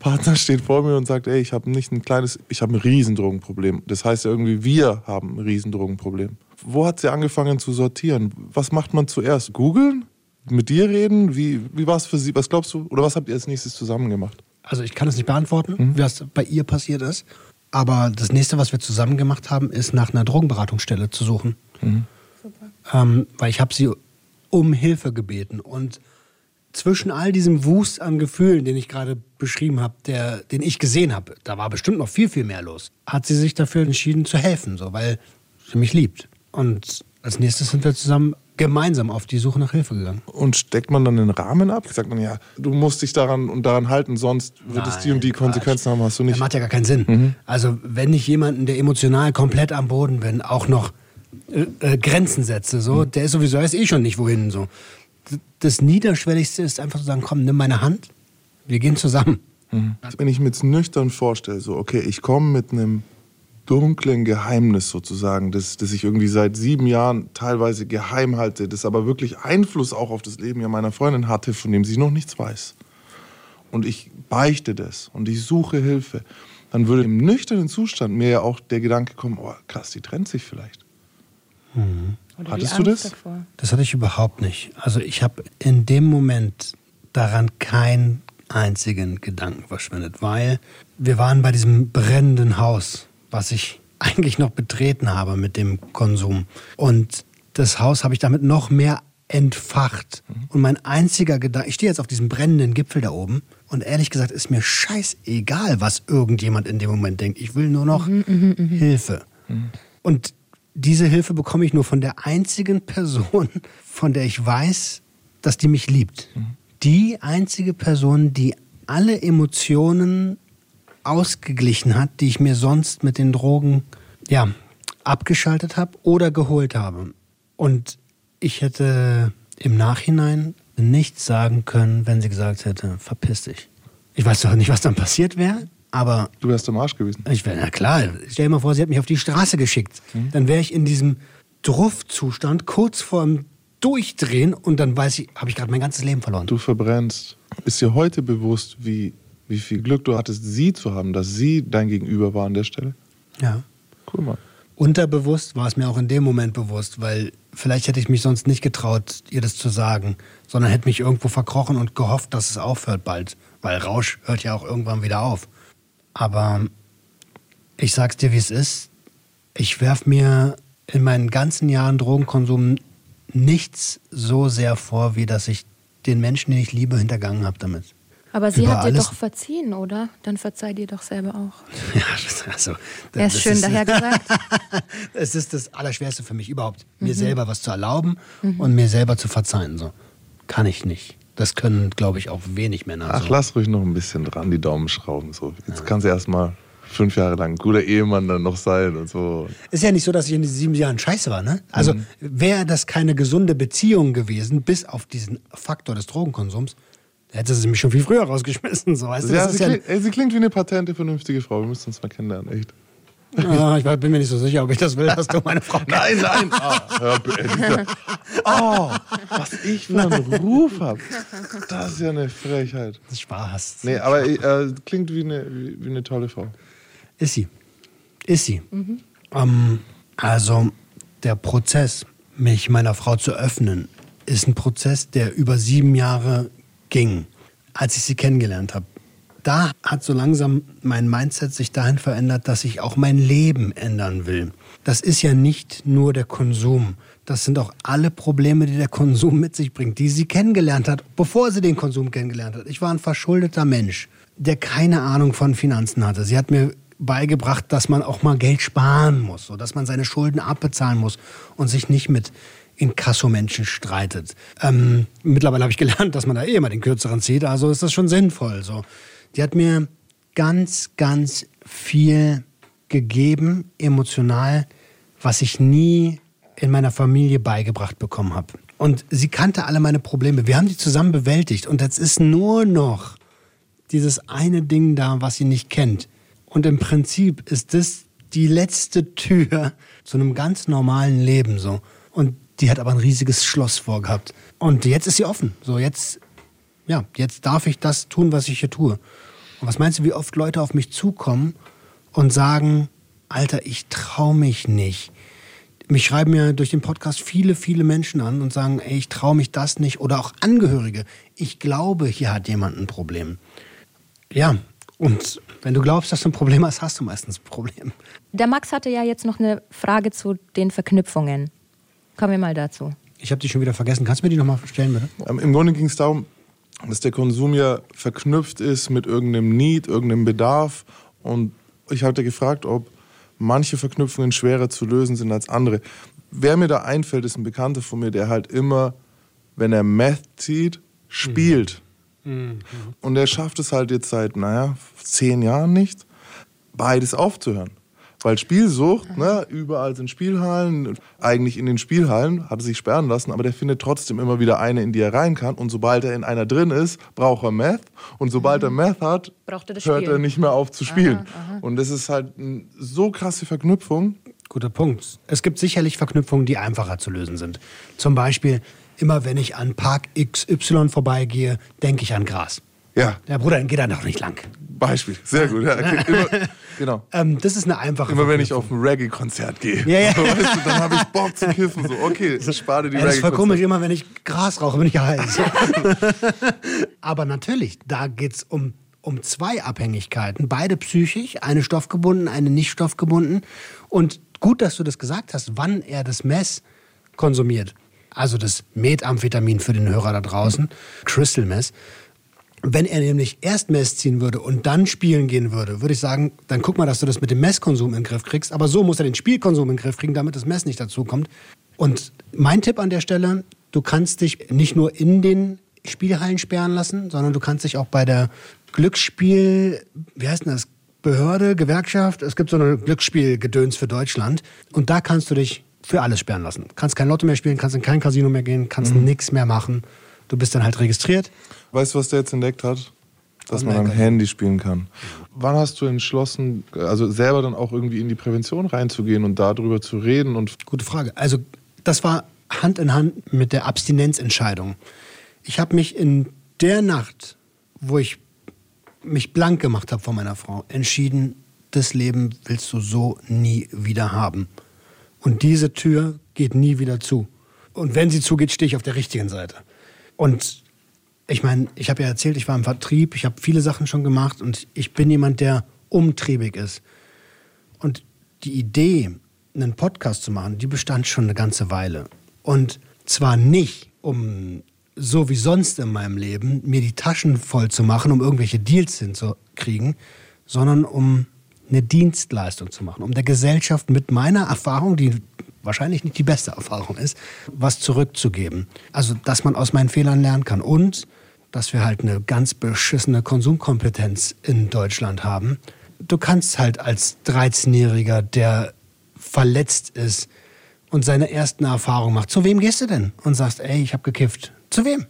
Partner steht vor mir und sagt, ey, ich habe nicht ein kleines, ich habe ein Riesendrogenproblem. Das heißt ja irgendwie, wir haben ein Riesendrogenproblem. Wo hat sie angefangen zu sortieren? Was macht man zuerst? Googeln? Mit dir reden? Wie, wie war es für sie? Was glaubst du? Oder was habt ihr als nächstes zusammen gemacht? Also ich kann es nicht beantworten, was bei ihr passiert ist. Aber das nächste, was wir zusammen gemacht haben, ist nach einer Drogenberatungsstelle zu suchen. Ähm, weil ich habe sie um Hilfe gebeten. Und zwischen all diesem Wust an Gefühlen, den ich gerade beschrieben habe, der, den ich gesehen habe, da war bestimmt noch viel, viel mehr los, hat sie sich dafür entschieden zu helfen, so, weil sie mich liebt. Und als nächstes sind wir zusammen gemeinsam auf die Suche nach Hilfe gegangen. Und steckt man dann den Rahmen ab? Sagt man ja, du musst dich daran und daran halten, sonst wird es die und die Nein, Konsequenzen Quatsch. haben, hast du Das nicht. macht ja gar keinen Sinn. Also wenn ich jemanden, der emotional komplett am Boden bin, auch noch äh, äh, Grenzen setze, so, der ist sowieso erst eh schon nicht wohin. So. Das Niederschwelligste ist einfach zu sagen, komm, nimm meine Hand, wir gehen zusammen. Wenn ich mir jetzt nüchtern vorstelle, so, okay, ich komme mit einem dunklen Geheimnis sozusagen, das, das ich irgendwie seit sieben Jahren teilweise geheim halte, das aber wirklich Einfluss auch auf das Leben ja meiner Freundin hatte, von dem sie noch nichts weiß. Und ich beichte das und ich suche Hilfe. dann würde im nüchternen Zustand mir ja auch der Gedanke kommen, oh krass, die trennt sich vielleicht. Mhm. Hattest du das? Davor. Das hatte ich überhaupt nicht. Also ich habe in dem Moment daran keinen einzigen Gedanken verschwendet, weil wir waren bei diesem brennenden Haus, was ich eigentlich noch betreten habe mit dem Konsum. Und das Haus habe ich damit noch mehr entfacht. Und mein einziger Gedanke, ich stehe jetzt auf diesem brennenden Gipfel da oben und ehrlich gesagt ist mir scheißegal, was irgendjemand in dem Moment denkt. Ich will nur noch Hilfe. Und diese Hilfe bekomme ich nur von der einzigen Person, von der ich weiß, dass die mich liebt. Die einzige Person, die alle Emotionen ausgeglichen hat, die ich mir sonst mit den Drogen ja, abgeschaltet habe oder geholt habe. Und ich hätte im Nachhinein nichts sagen können, wenn sie gesagt hätte, verpiss dich. Ich weiß doch nicht, was dann passiert wäre, aber Du wärst am Arsch gewesen. ich wäre, na klar, stell dir mal vor, sie hat mich auf die Straße geschickt. Dann wäre ich in diesem Druffzustand kurz vorm Durchdrehen und dann weiß ich, habe ich gerade mein ganzes Leben verloren. Du verbrennst. Ist dir heute bewusst, wie, wie viel Glück du hattest, sie zu haben, dass sie dein Gegenüber war an der Stelle? Ja. Cool, Mann. Unterbewusst war es mir auch in dem Moment bewusst, weil vielleicht hätte ich mich sonst nicht getraut, ihr das zu sagen, sondern hätte mich irgendwo verkrochen und gehofft, dass es aufhört bald, weil Rausch hört ja auch irgendwann wieder auf. Aber ich sag's dir, wie es ist. Ich werf mir in meinen ganzen Jahren Drogenkonsum nichts so sehr vor, wie dass ich den Menschen, den ich liebe, hintergangen habe damit. Aber sie Über hat dir alles- doch verziehen, oder? Dann verzeih dir doch selber auch. Ja, das, also, Er ist das schön daher gesagt. es ist das Allerschwerste für mich überhaupt, mir selber was zu erlauben und mir selber zu verzeihen. So. Kann ich nicht. Das können, glaube ich, auch wenig Männer. Ach, so. lass ruhig noch ein bisschen dran die Daumen schrauben. So. Jetzt kannst du erstmal fünf Jahre lang ein guter Ehemann dann noch sein und so. Ist ja nicht so, dass ich in diesen sieben Jahren scheiße war. Ne? Also wäre das keine gesunde Beziehung gewesen, bis auf diesen Faktor des Drogenkonsums, da hätte sie mich schon viel früher rausgeschmissen. So, weißt du? Ja, sie, ja, klingt, ey, sie klingt wie eine patente, vernünftige Frau. Wir müssen uns mal kennenlernen, echt. Ja, ich bin mir nicht so sicher, ob ich das will, dass du meine Frau Nein, nein. Ah, hör, bitte. oh, was ich für einen Ruf habe. Das ist ja eine Frechheit. Das ist Spaß. Nee, aber äh, klingt wie eine, wie, wie eine tolle Frau. Ist sie. Ist sie. Ähm, also der Prozess, mich meiner Frau zu öffnen, ist ein Prozess, der über sieben Jahre ging, als ich sie kennengelernt habe. Da hat so langsam mein Mindset sich dahin verändert, dass ich auch mein Leben ändern will. Das ist ja nicht nur der Konsum. Das sind auch alle Probleme, die der Konsum mit sich bringt, die sie kennengelernt hat, bevor sie den Konsum kennengelernt hat. Ich war ein verschuldeter Mensch, der keine Ahnung von Finanzen hatte. Sie hat mir beigebracht, dass man auch mal Geld sparen muss, so dass man seine Schulden abbezahlen muss und sich nicht mit Inkassomenschen streitet. Ähm, mittlerweile habe ich gelernt, dass man da eh immer den kürzeren zieht, also ist das schon sinnvoll. So. Die hat mir ganz, ganz viel gegeben, emotional, was ich nie in meiner Familie beigebracht bekommen habe. Und sie kannte alle meine Probleme. Wir haben die zusammen bewältigt. Und jetzt ist nur noch dieses eine Ding da, was sie nicht kennt. Und im Prinzip ist das die letzte Tür zu einem ganz normalen Leben so. Und die hat aber ein riesiges Schloss vorgehabt. Und jetzt ist sie offen. So jetzt, ja, jetzt darf ich das tun, was ich hier tue. Was meinst du, wie oft Leute auf mich zukommen und sagen, Alter, ich trau mich nicht. Mich schreiben ja durch den Podcast viele, viele Menschen an und sagen, ey, ich traue mich das nicht. Oder auch Angehörige. Ich glaube, hier hat jemand ein Problem. Ja, und wenn du glaubst, dass du ein Problem hast, hast du meistens ein Problem. Der Max hatte ja jetzt noch eine Frage zu den Verknüpfungen. Kommen wir mal dazu. Ich habe die schon wieder vergessen. Kannst du mir die nochmal stellen, bitte? Ähm, Im Grunde ging es darum, dass der Konsum ja verknüpft ist mit irgendeinem Need, irgendeinem Bedarf. Und ich hatte gefragt, ob manche Verknüpfungen schwerer zu lösen sind als andere. Wer mir da einfällt, ist ein Bekannter von mir, der halt immer, wenn er Meth zieht, spielt. Und er schafft es halt jetzt seit, naja, zehn Jahren nicht, beides aufzuhören. Weil Spielsucht, ne, überall sind Spielhallen, eigentlich in den Spielhallen, hat er sich sperren lassen, aber der findet trotzdem immer wieder eine, in die er rein kann. Und sobald er in einer drin ist, braucht er Meth. Und sobald er Meth hat, Braucht er das hört er Spielen. nicht mehr auf zu spielen. Und das ist halt eine so krasse Verknüpfung. Guter Punkt. Es gibt sicherlich Verknüpfungen, die einfacher zu lösen sind. Zum Beispiel, immer wenn ich an Park XY vorbeigehe, denke ich an Gras. Ja. Der Bruder, dann geht er noch nicht lang. Beispiel. Sehr gut. Ja, okay. Immer, genau. Ähm, das ist eine einfache Immer wenn ich auf ein Reggae-Konzert gehe, Ja, ja. weißt du, dann habe ich Bock zu kiffen. So, okay, spare die Ja, das ist voll komisch, immer wenn ich Gras rauche, bin ich heiß. Aber natürlich, da geht es um, um zwei Abhängigkeiten. Beide psychisch, eine stoffgebunden, eine nicht stoffgebunden. Und gut, dass du das gesagt hast, wann er das Mess konsumiert. Also das Methamphetamin für den Hörer da draußen, Crystal Mess. Wenn er nämlich erst Mess ziehen würde und dann spielen gehen würde, würde ich sagen, dann guck mal, dass du das mit dem Messkonsum in den Griff kriegst. Aber so muss er den Spielkonsum in den Griff kriegen, damit das Mess nicht dazukommt. Und mein Tipp an der Stelle, du kannst dich nicht nur in den Spielhallen sperren lassen, sondern du kannst dich auch bei der Glücksspiel, wie heißt denn das? Behörde, Gewerkschaft, es gibt so eine Glücksspielgedöns für Deutschland. Und da kannst du dich für alles sperren lassen. Kannst kein Lotto mehr spielen, kannst in kein Casino mehr gehen, kannst nichts mehr machen. Du bist dann halt registriert. Weißt du, was der jetzt entdeckt hat? Dass man Online am Handy spielen kann. Wann hast du entschlossen, also selber dann auch irgendwie in die Prävention reinzugehen und darüber zu reden? Und Gute Frage. Also das war Hand in Hand mit der Abstinenzentscheidung. Ich habe mich in der Nacht, wo ich mich blank gemacht habe von meiner Frau, entschieden, das Leben willst du so nie wieder haben. Und diese Tür geht nie wieder zu. Und wenn sie zugeht, stehe ich auf der richtigen Seite. Und ich meine, ich habe ja erzählt, ich war im Vertrieb, ich habe viele Sachen schon gemacht und ich bin jemand, der umtriebig ist. Und die Idee, einen Podcast zu machen, die bestand schon eine ganze Weile. Und zwar nicht, um so wie sonst in meinem Leben mir die Taschen voll zu machen, um irgendwelche Deals hinzukriegen, sondern um eine Dienstleistung zu machen, um der Gesellschaft mit meiner Erfahrung, die wahrscheinlich nicht die beste Erfahrung ist, was zurückzugeben. Also, dass man aus meinen Fehlern lernen kann und dass wir halt eine ganz beschissene Konsumkompetenz in Deutschland haben. Du kannst halt als 13-Jähriger, der verletzt ist und seine ersten Erfahrungen macht, zu wem gehst du denn? Und sagst, ey, ich habe gekifft. Zu wem?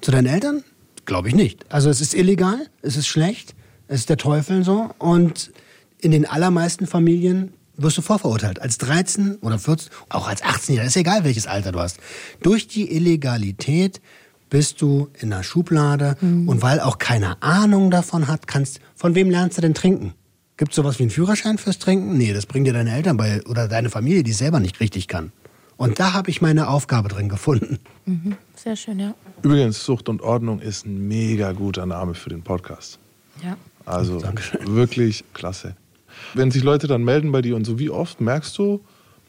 Zu deinen Eltern? Glaube ich nicht. Also es ist illegal, es ist schlecht, es ist der Teufel so und in den allermeisten Familien wirst du vorverurteilt. Als 13 oder 14, auch als 18-Jähriger, ist egal welches Alter du hast. Durch die Illegalität bist du in der Schublade und weil auch keine Ahnung davon hat, kannst, von wem lernst du denn trinken? Gibt es sowas wie einen Führerschein fürs Trinken? Nee, das bringen dir deine Eltern bei oder deine Familie, die es selber nicht richtig kann. Und da habe ich meine Aufgabe drin gefunden. Sehr schön, ja. übrigens, Sucht und Ordnung ist ein mega guter Name für den Podcast. Ja. Also wirklich klasse. Wenn sich Leute dann melden bei dir und so, wie oft merkst du,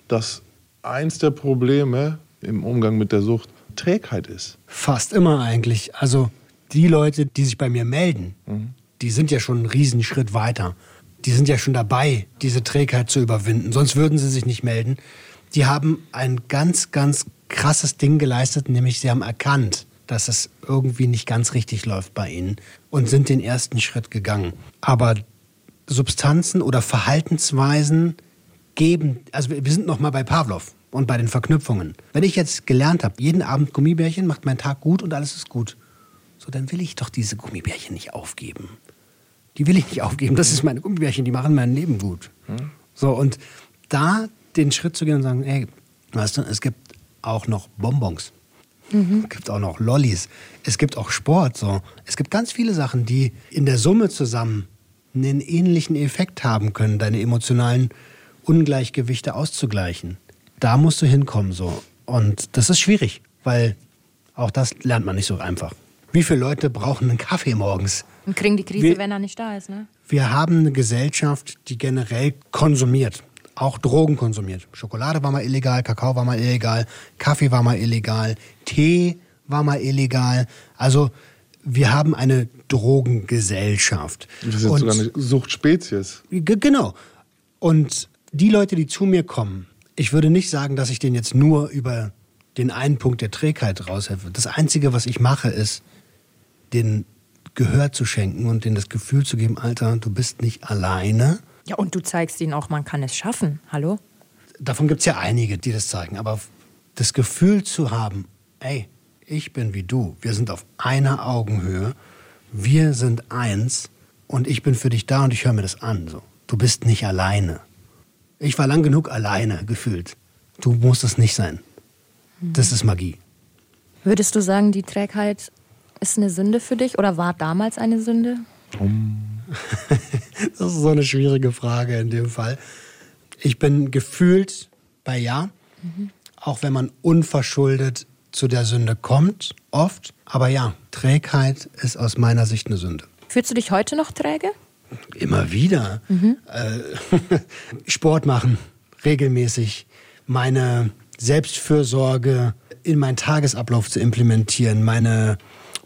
dass eins der Probleme im Umgang mit der Sucht Trägheit ist? Fast immer eigentlich. Also die Leute, die sich bei mir melden, die sind ja schon einen Riesenschritt weiter. Die sind ja schon dabei, diese Trägheit zu überwinden. Sonst würden sie sich nicht melden. Die haben ein ganz, ganz krasses Ding geleistet, nämlich sie haben erkannt, dass es irgendwie nicht ganz richtig läuft bei ihnen und sind den ersten Schritt gegangen. Aber Substanzen oder Verhaltensweisen geben, also wir sind noch mal bei Pavlov und bei den Verknüpfungen. Wenn ich jetzt gelernt habe, jeden Abend Gummibärchen macht mein Tag gut und alles ist gut, so dann will ich doch diese Gummibärchen nicht aufgeben. Die will ich nicht aufgeben. Das ist meine Gummibärchen, die machen mein Leben gut. So und da den Schritt zu gehen und sagen, ey, weißt du, es gibt auch noch Bonbons. Es gibt auch noch Lollis. Es gibt auch Sport. So. Es gibt ganz viele Sachen, die in der Summe zusammen einen ähnlichen Effekt haben können, deine emotionalen Ungleichgewichte auszugleichen. Da musst du hinkommen. So. Und das ist schwierig, weil auch das lernt man nicht so einfach. Wie viele Leute brauchen einen Kaffee morgens? Und kriegen die Krise, Wir- wenn er nicht da ist, ne? Wir haben eine Gesellschaft, die generell konsumiert. Auch Drogen konsumiert. Schokolade war mal illegal, Kakao war mal illegal, Kaffee war mal illegal, Tee war mal illegal. Also wir haben eine Drogengesellschaft. Wir sind Und- sogar eine Suchtspezies. Genau. Und die Leute, die zu mir kommen, ich würde nicht sagen, dass ich denen jetzt nur über den einen Punkt der Trägheit raushelfe. Das Einzige, was ich mache, ist, den Gehör zu schenken und denen das Gefühl zu geben, Alter, du bist nicht alleine. Ja, und du zeigst ihnen auch, man kann es schaffen. Hallo? Davon gibt es ja einige, die das zeigen. Aber das Gefühl zu haben, ey, ich bin wie du, wir sind auf einer Augenhöhe, wir sind eins und ich bin für dich da und ich höre mir das an. So. Du bist nicht alleine. Ich war lang genug alleine gefühlt. Du musst es nicht sein. Das ist Magie. Würdest du sagen, die Trägheit ist eine Sünde für dich oder war damals eine Sünde? Das ist so eine schwierige Frage in dem Fall. Ich bin gefühlt bei Ja, auch wenn man unverschuldet zu der Sünde kommt, oft. Aber ja, Trägheit ist aus meiner Sicht eine Sünde. Fühlst du dich heute noch träge? Immer wieder. Äh, Sport machen, regelmäßig. Meine Selbstfürsorge in meinen Tagesablauf zu implementieren. Meine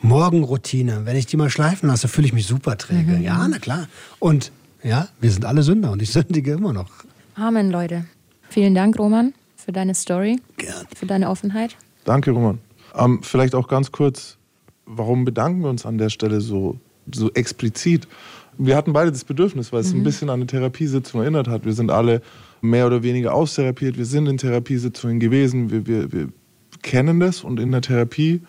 Morgenroutine. Wenn ich die mal schleifen lasse, fühle ich mich super träge. Ja, na klar. Und ja, wir sind alle Sünder und ich sündige immer noch. Amen, Leute. Vielen Dank, Roman, für deine Story, Gern. für deine Offenheit. Danke, Roman. Ähm, vielleicht auch ganz kurz, warum bedanken wir uns an der Stelle so, so explizit? Wir hatten beide das Bedürfnis, weil es ein bisschen an eine Therapiesitzung erinnert hat. Wir sind alle mehr oder weniger austherapiert, wir sind in Therapiesitzungen gewesen, wir, wir, wir kennen das und in der Therapie,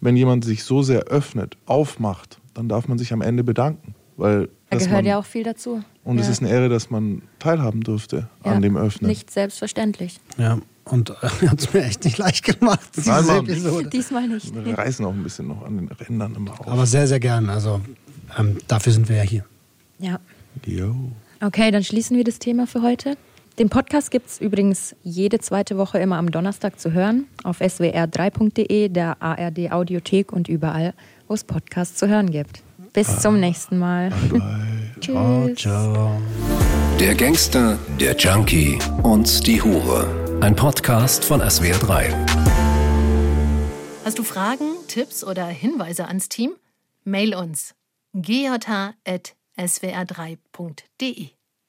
wenn jemand sich so sehr öffnet, aufmacht, dann darf man sich am Ende bedanken. Weil Da gehört man, ja auch viel dazu. Und es ja. ist eine Ehre, dass man teilhaben durfte Ja, an dem Öffnen. Nicht selbstverständlich. Ja, und äh, hat es mir echt nicht leicht gemacht, diese Nein, Mann. Episode. Diesmal nicht. Wir reißen auch ein bisschen noch an den Rändern immer auf. Aber sehr, sehr gern. Also ähm, dafür sind wir ja hier. Ja. Yo. Okay, dann schließen wir das Thema für heute. Den Podcast gibt es übrigens jede zweite Woche immer am Donnerstag zu hören auf swr3.de, der ARD Audiothek und überall, wo es Podcasts zu hören gibt. Bis zum nächsten Mal. Ciao, Tschüss. ciao. Der Gangster, der Junkie und die Hure. Ein Podcast von SWR3. Hast du Fragen, Tipps oder Hinweise ans Team? Mail uns gj.swr3.de.